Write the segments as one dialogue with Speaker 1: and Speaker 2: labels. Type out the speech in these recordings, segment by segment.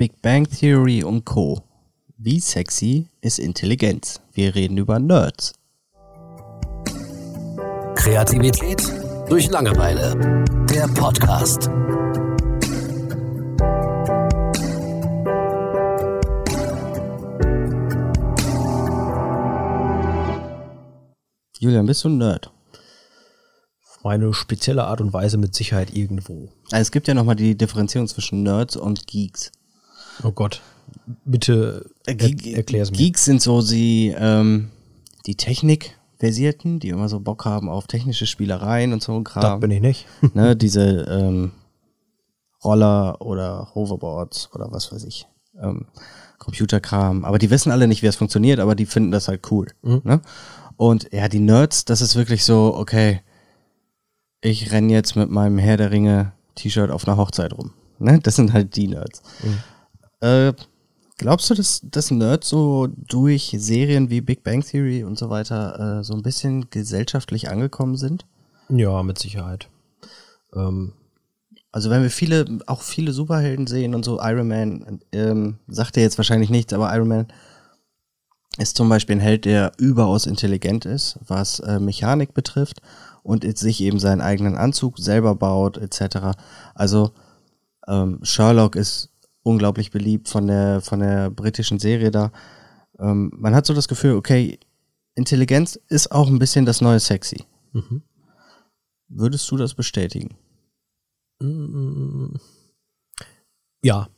Speaker 1: Big Bang Theory und Co. Wie sexy ist Intelligenz? Wir reden über Nerds.
Speaker 2: Kreativität durch Langeweile. Der Podcast.
Speaker 1: Julian, bist du ein Nerd?
Speaker 3: meine spezielle Art und Weise mit Sicherheit irgendwo.
Speaker 1: Also es gibt ja nochmal die Differenzierung zwischen Nerds und Geeks.
Speaker 3: Oh Gott. Bitte
Speaker 1: er erklär's mir. Geeks sind so die, ähm, die Technik-Versierten, die immer so Bock haben auf technische Spielereien und so ein
Speaker 3: Kram. Das bin ich nicht.
Speaker 1: ne, diese ähm, Roller oder Hoverboards oder was weiß ich. Ähm, Computerkram. Aber die wissen alle nicht, wie es funktioniert, aber die finden das halt cool. Mhm. Ne? Und ja, die Nerds, das ist wirklich so, okay, ich renn jetzt mit meinem Herr der Ringe T-Shirt auf einer Hochzeit rum. Ne? Das sind halt die Nerds. Mhm. Äh, glaubst du, dass, dass Nerds so durch Serien wie Big Bang Theory und so weiter äh, so ein bisschen gesellschaftlich angekommen sind?
Speaker 3: Ja, mit Sicherheit. Ähm.
Speaker 1: Also wenn wir viele, auch viele Superhelden sehen und so, Iron Man, ähm, sagt er jetzt wahrscheinlich nichts, aber Iron Man ist zum Beispiel ein Held, der überaus intelligent ist, was äh, Mechanik betrifft und sich eben seinen eigenen Anzug selber baut, etc. Also ähm, Sherlock ist unglaublich beliebt von der, von der britischen Serie da. Ähm, man hat so das Gefühl, okay, Intelligenz ist auch ein bisschen das neue Sexy. Mhm. Würdest du das bestätigen?
Speaker 3: Ja,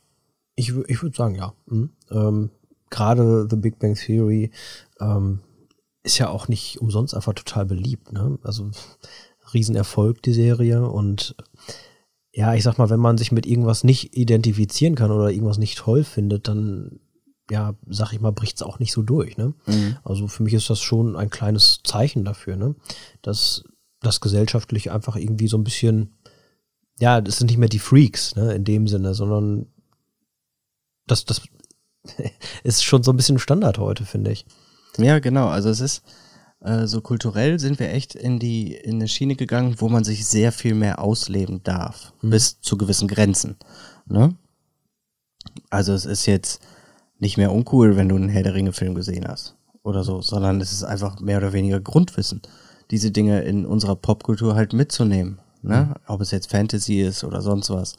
Speaker 3: ich, ich würde sagen ja. Mhm. Ähm, Gerade The Big Bang Theory ähm, ist ja auch nicht umsonst einfach total beliebt. Ne? Also Riesenerfolg, die Serie. Und ja, ich sag mal, wenn man sich mit irgendwas nicht identifizieren kann oder irgendwas nicht toll findet, dann, ja, sag ich mal, bricht es auch nicht so durch. Ne? Mhm. Also für mich ist das schon ein kleines Zeichen dafür, ne? dass das gesellschaftlich einfach irgendwie so ein bisschen, ja, das sind nicht mehr die Freaks, ne, in dem Sinne, sondern das, das ist schon so ein bisschen Standard heute, finde ich.
Speaker 1: Ja, genau. Also es ist äh, so kulturell sind wir echt in die in eine Schiene gegangen, wo man sich sehr viel mehr ausleben darf, mhm. bis zu gewissen Grenzen. Ne? Also es ist jetzt nicht mehr uncool, wenn du einen Herr der Ringe Film gesehen hast oder so, sondern es ist einfach mehr oder weniger Grundwissen, diese Dinge in unserer Popkultur halt mitzunehmen. Ne? Mhm. Ob es jetzt Fantasy ist oder sonst was.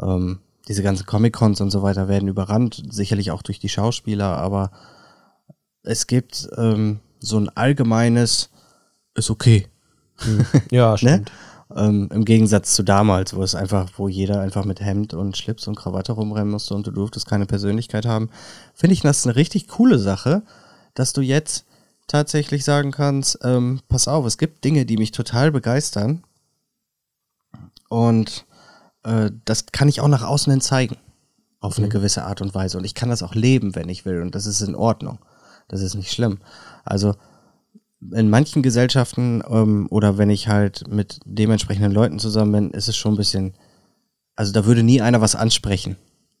Speaker 1: Ähm, diese ganzen Comic-Cons und so weiter werden überrannt, sicherlich auch durch die Schauspieler, aber es gibt ähm, so ein allgemeines, ist okay.
Speaker 3: Hm. Ja, ne? stimmt.
Speaker 1: ne? ähm, Im Gegensatz zu damals, wo es einfach, wo jeder einfach mit Hemd und Schlips und Krawatte rumrennen musste und du durftest keine Persönlichkeit haben, finde ich das eine richtig coole Sache, dass du jetzt tatsächlich sagen kannst, ähm, pass auf, es gibt Dinge, die mich total begeistern und äh, das kann ich auch nach außen hin zeigen auf eine mhm. gewisse Art und Weise und ich kann das auch leben, wenn ich will und das ist in Ordnung. Das ist nicht schlimm. Also in manchen Gesellschaften ähm, oder wenn ich halt mit dementsprechenden Leuten zusammen bin, ist es schon ein bisschen, also da würde nie einer was ansprechen.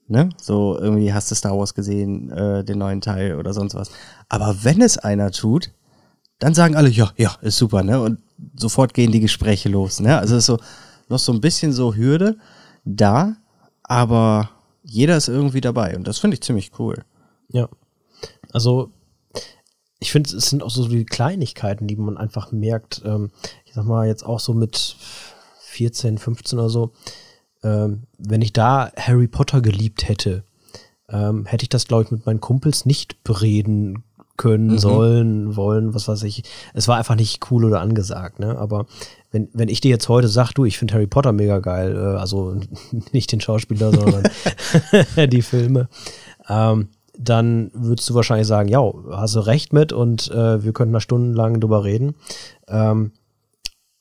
Speaker 1: Ne? So irgendwie hast du Star Wars gesehen, äh, den neuen Teil oder sonst was. Aber wenn es einer tut, dann sagen alle, ja, ja, ist super, ne? Und sofort gehen die Gespräche los, ne? Also ist so noch so ein bisschen so Hürde da, aber jeder ist irgendwie dabei und das finde ich ziemlich cool.
Speaker 3: Ja. Also ich finde, es sind auch so die Kleinigkeiten, die man einfach merkt. Ähm, ich sag mal, jetzt auch so mit 14, 15 oder so, ähm, wenn ich da Harry Potter geliebt hätte, ähm, hätte ich das, glaube ich, mit meinen Kumpels nicht bereden können, mhm. sollen, wollen, was weiß ich. Es war einfach nicht cool oder angesagt, ne? Aber wenn, wenn ich dir jetzt heute sag, du, ich finde Harry Potter mega geil, äh, also nicht den Schauspieler, sondern die Filme, ähm, dann würdest du wahrscheinlich sagen, ja, hast du recht mit und äh, wir könnten da stundenlang drüber reden. Ähm,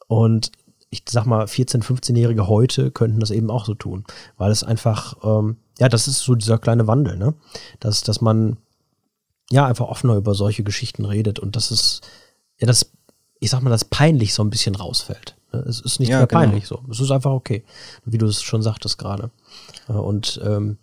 Speaker 3: und ich sag mal, 14-, 15-Jährige heute könnten das eben auch so tun, weil es einfach, ähm, ja, das ist so dieser kleine Wandel, ne? Dass, dass man ja einfach offener über solche Geschichten redet und das ist, ja, das, ich sag mal, das peinlich so ein bisschen rausfällt. Ne? Es ist nicht ja, mehr genau. peinlich so. Es ist einfach okay, wie du es schon sagtest gerade. Äh, und ähm,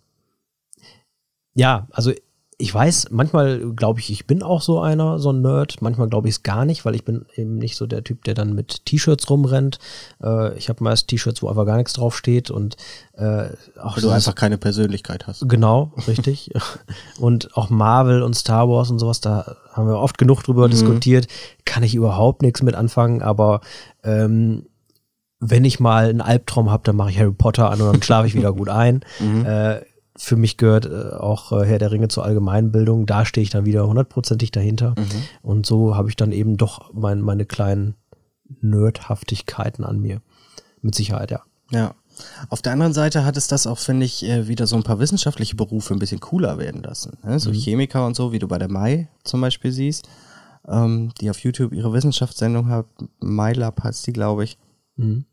Speaker 3: ja, also ich weiß, manchmal glaube ich, ich bin auch so einer, so ein Nerd. Manchmal glaube ich es gar nicht, weil ich bin eben nicht so der Typ, der dann mit T-Shirts rumrennt. Äh, ich habe meist T-Shirts, wo einfach gar nichts draufsteht und äh, auch
Speaker 1: Weil du einfach keine Persönlichkeit hast.
Speaker 3: Genau, richtig. und auch Marvel und Star Wars und sowas, da haben wir oft genug drüber mhm. diskutiert. Kann ich überhaupt nichts mit anfangen, aber ähm, wenn ich mal einen Albtraum habe, dann mache ich Harry Potter an und dann schlafe ich wieder gut ein. Mhm. Äh, für mich gehört äh, auch äh, Herr der Ringe zur Allgemeinbildung. Da stehe ich dann wieder hundertprozentig dahinter. Mhm. Und so habe ich dann eben doch mein, meine kleinen Nerdhaftigkeiten an mir. Mit Sicherheit, ja.
Speaker 1: Ja. Auf der anderen Seite hat es das auch, finde ich, äh, wieder so ein paar wissenschaftliche Berufe ein bisschen cooler werden lassen. Ne? So mhm. Chemiker und so, wie du bei der Mai zum Beispiel siehst, ähm, die auf YouTube ihre Wissenschaftssendung hat. MyLab heißt die, glaube ich. Mhm.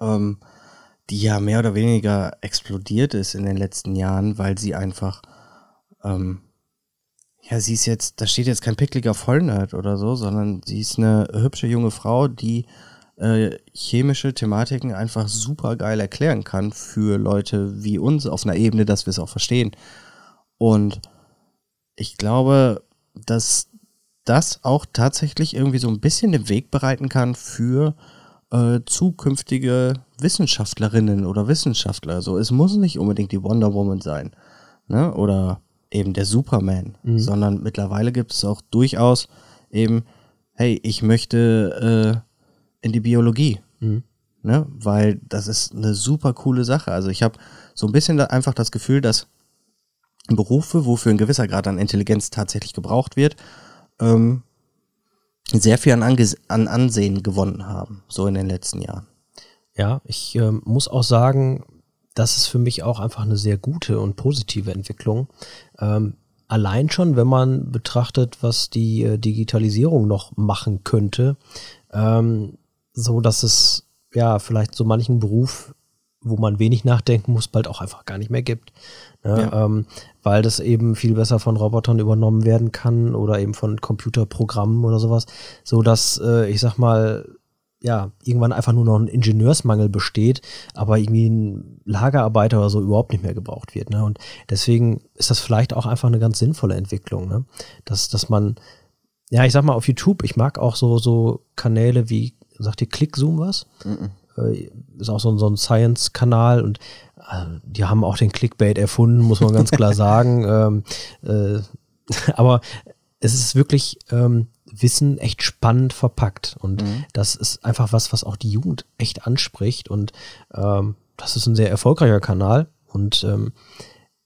Speaker 1: Ähm, die ja mehr oder weniger explodiert ist in den letzten Jahren, weil sie einfach, ähm, ja, sie ist jetzt, da steht jetzt kein pickliger Vollnerd oder so, sondern sie ist eine hübsche junge Frau, die äh, chemische Thematiken einfach super geil erklären kann für Leute wie uns auf einer Ebene, dass wir es auch verstehen. Und ich glaube, dass das auch tatsächlich irgendwie so ein bisschen den Weg bereiten kann für äh, zukünftige Wissenschaftlerinnen oder Wissenschaftler. So, es muss nicht unbedingt die Wonder Woman sein, ne? Oder eben der Superman, mhm. sondern mittlerweile gibt es auch durchaus eben, hey, ich möchte äh, in die Biologie, mhm. ne? Weil das ist eine super coole Sache. Also ich habe so ein bisschen da einfach das Gefühl, dass Berufe, wofür ein gewisser Grad an Intelligenz tatsächlich gebraucht wird, ähm, sehr viel an, Ange an Ansehen gewonnen haben, so in den letzten Jahren.
Speaker 3: Ja, ich äh, muss auch sagen, das ist für mich auch einfach eine sehr gute und positive Entwicklung. Ähm, allein schon, wenn man betrachtet, was die äh, Digitalisierung noch machen könnte, ähm, so dass es ja vielleicht so manchen Beruf, wo man wenig nachdenken muss, bald auch einfach gar nicht mehr gibt. Ne? Ja. Ähm, weil das eben viel besser von Robotern übernommen werden kann oder eben von Computerprogrammen oder sowas, so dass äh, ich sag mal ja, irgendwann einfach nur noch ein Ingenieursmangel besteht, aber irgendwie ein Lagerarbeiter oder so überhaupt nicht mehr gebraucht wird. Ne? Und deswegen ist das vielleicht auch einfach eine ganz sinnvolle Entwicklung, ne? dass, dass man, ja, ich sag mal auf YouTube, ich mag auch so, so Kanäle wie, sagt ihr Clickzoom was? Mm -mm. Ist auch so, so ein Science-Kanal und also, die haben auch den Clickbait erfunden, muss man ganz klar sagen. Ähm, äh, aber es ist wirklich ähm, Wissen echt spannend verpackt. Und mhm. das ist einfach was, was auch die Jugend echt anspricht. Und ähm, das ist ein sehr erfolgreicher Kanal. Und ähm,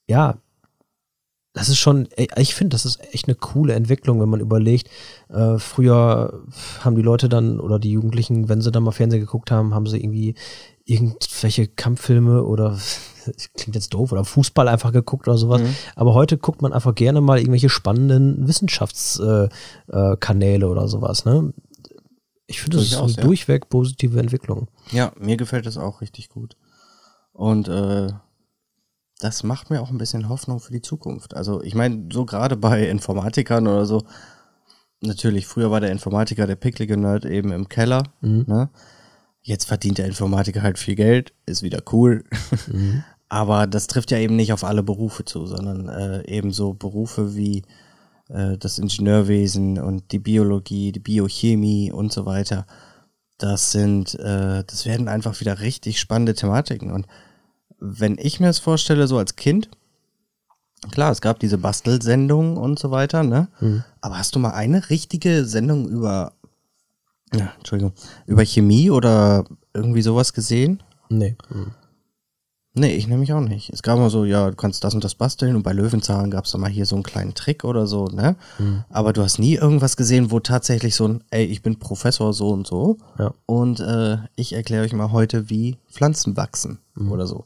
Speaker 3: ja, das ist schon, ich finde, das ist echt eine coole Entwicklung, wenn man überlegt, äh, früher haben die Leute dann oder die Jugendlichen, wenn sie dann mal Fernsehen geguckt haben, haben sie irgendwie irgendwelche Kampffilme oder klingt jetzt doof oder Fußball einfach geguckt oder sowas. Mhm. Aber heute guckt man einfach gerne mal irgendwelche spannenden Wissenschaftskanäle äh, äh, oder sowas. Ne? Ich finde, das ist eine ja. durchweg positive Entwicklung.
Speaker 1: Ja, mir gefällt das auch richtig gut. Und äh, das macht mir auch ein bisschen Hoffnung für die Zukunft. Also ich meine, so gerade bei Informatikern oder so, natürlich, früher war der Informatiker der picklige Nerd eben im Keller, mhm. ne? Jetzt verdient der Informatiker halt viel Geld, ist wieder cool. Mhm. Aber das trifft ja eben nicht auf alle Berufe zu, sondern äh, eben so Berufe wie äh, das Ingenieurwesen und die Biologie, die Biochemie und so weiter. Das sind, äh, das werden einfach wieder richtig spannende Thematiken. Und wenn ich mir das vorstelle, so als Kind, klar, es gab diese Bastelsendungen und so weiter, ne? Mhm. Aber hast du mal eine richtige Sendung über ja, Entschuldigung, über Chemie oder irgendwie sowas gesehen?
Speaker 3: Nee. Hm.
Speaker 1: Nee, ich nämlich auch nicht. Es gab mal so, ja, du kannst das und das basteln und bei Löwenzahn gab es dann mal hier so einen kleinen Trick oder so, ne? Mhm. Aber du hast nie irgendwas gesehen, wo tatsächlich so ein, ey, ich bin Professor so und so ja. und äh, ich erkläre euch mal heute, wie Pflanzen wachsen mhm. oder so.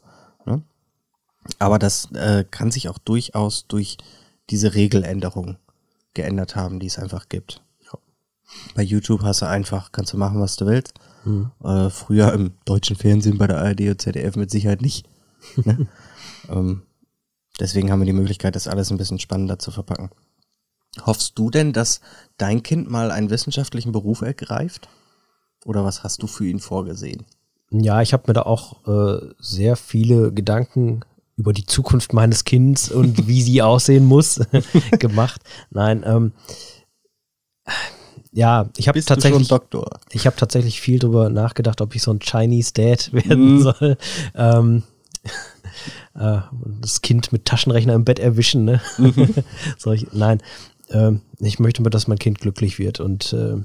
Speaker 1: Aber das äh, kann sich auch durchaus durch diese Regeländerung geändert haben, die es einfach gibt. Bei YouTube hast du einfach, kannst du machen, was du willst. Mhm. Äh, früher im deutschen Fernsehen bei der ARD und ZDF mit Sicherheit nicht. ne? ähm, deswegen haben wir die Möglichkeit, das alles ein bisschen spannender zu verpacken. Hoffst du denn, dass dein Kind mal einen wissenschaftlichen Beruf ergreift? Oder was hast du für ihn vorgesehen?
Speaker 3: Ja, ich habe mir da auch äh, sehr viele Gedanken über die Zukunft meines Kindes und wie sie aussehen muss gemacht. Nein, ähm, ja, ich habe tatsächlich, ich habe tatsächlich viel drüber nachgedacht, ob ich so ein Chinese Dad werden mm. soll. Ähm, äh, das Kind mit Taschenrechner im Bett erwischen. Ne? Mhm. ich, nein, äh, ich möchte, dass mein Kind glücklich wird und äh,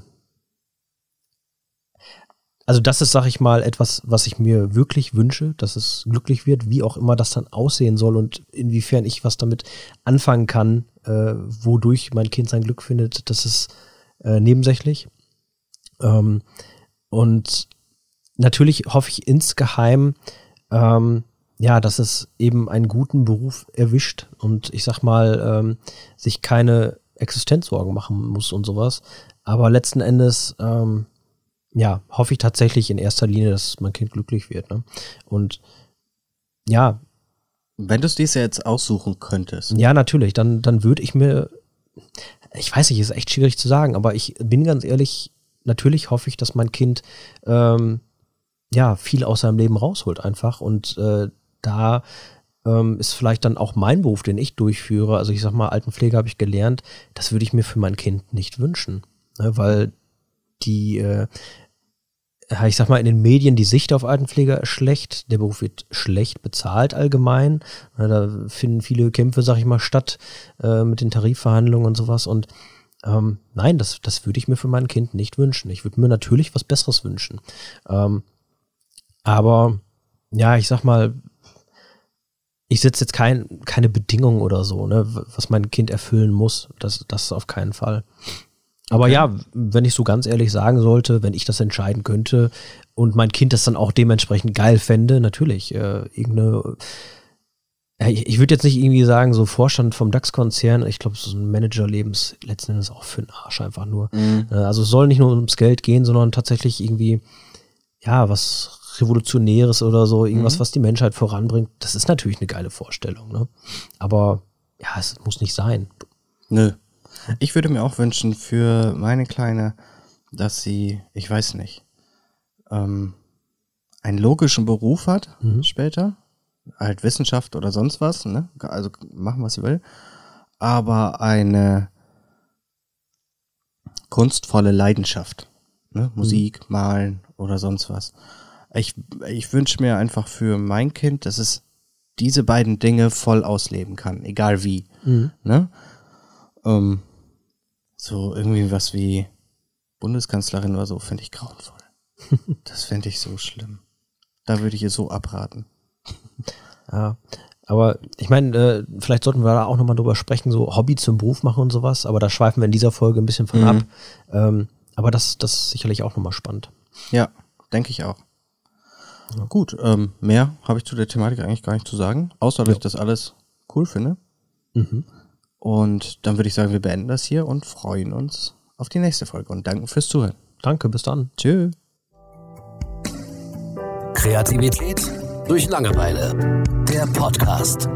Speaker 3: also das ist, sag ich mal, etwas, was ich mir wirklich wünsche, dass es glücklich wird, wie auch immer das dann aussehen soll und inwiefern ich was damit anfangen kann, äh, wodurch mein Kind sein Glück findet, das ist äh, nebensächlich. Ähm, und natürlich hoffe ich insgeheim, ähm, ja, dass es eben einen guten Beruf erwischt und ich sag mal, ähm, sich keine Existenzsorgen machen muss und sowas. Aber letzten Endes, ähm, ja, hoffe ich tatsächlich in erster Linie, dass mein Kind glücklich wird. Ne? Und ja.
Speaker 1: Wenn du es dir jetzt aussuchen könntest.
Speaker 3: Ja, natürlich, dann, dann würde ich mir, ich weiß nicht, ist echt schwierig zu sagen, aber ich bin ganz ehrlich, natürlich hoffe ich, dass mein Kind ähm, ja viel aus seinem Leben rausholt einfach und äh, da ähm, ist vielleicht dann auch mein Beruf, den ich durchführe. Also ich sag mal, Altenpflege habe ich gelernt, das würde ich mir für mein Kind nicht wünschen, ne, weil die äh, ich sag mal, in den Medien die Sicht auf Altenpfleger ist schlecht. Der Beruf wird schlecht bezahlt allgemein. Da finden viele Kämpfe, sag ich mal, statt äh, mit den Tarifverhandlungen und sowas. Und ähm, nein, das, das würde ich mir für mein Kind nicht wünschen. Ich würde mir natürlich was Besseres wünschen. Ähm, aber ja, ich sag mal, ich setze jetzt kein, keine Bedingungen oder so, ne, was mein Kind erfüllen muss. Das, das auf keinen Fall. Aber okay. ja, wenn ich so ganz ehrlich sagen sollte, wenn ich das entscheiden könnte und mein Kind das dann auch dementsprechend geil fände, natürlich, äh, irgendeine ich, ich würde jetzt nicht irgendwie sagen, so Vorstand vom DAX-Konzern, ich glaube, so ein Manager-Lebens letzten Endes auch für den Arsch einfach nur. Mhm. Äh, also es soll nicht nur ums Geld gehen, sondern tatsächlich irgendwie, ja, was Revolutionäres oder so, irgendwas, mhm. was die Menschheit voranbringt. Das ist natürlich eine geile Vorstellung, ne? Aber ja, es muss nicht sein.
Speaker 1: Nö. Ich würde mir auch wünschen für meine Kleine, dass sie, ich weiß nicht, ähm, einen logischen Beruf hat mhm. später. Halt Wissenschaft oder sonst was, ne? Also machen, was sie will. Aber eine kunstvolle Leidenschaft. Ne? Musik, mhm. Malen oder sonst was. Ich, ich wünsche mir einfach für mein Kind, dass es diese beiden Dinge voll ausleben kann, egal wie. Mhm. Ne? Ähm, so irgendwie was wie Bundeskanzlerin oder so, finde ich grauenvoll. das fände ich so schlimm. Da würde ich ihr so abraten.
Speaker 3: ja, aber ich meine, äh, vielleicht sollten wir da auch nochmal drüber sprechen, so Hobby zum Beruf machen und sowas, aber da schweifen wir in dieser Folge ein bisschen von mhm. ab. Ähm, aber das, das ist sicherlich auch nochmal spannend.
Speaker 1: Ja, denke ich auch. Ja. Gut, ähm, mehr habe ich zu der Thematik eigentlich gar nicht zu sagen, außer dass ja. ich das alles cool finde. Mhm. Und dann würde ich sagen, wir beenden das hier und freuen uns auf die nächste Folge und danken fürs Zuhören.
Speaker 3: Danke, bis dann.
Speaker 1: Tschö.
Speaker 2: Kreativität durch Langeweile. Der Podcast.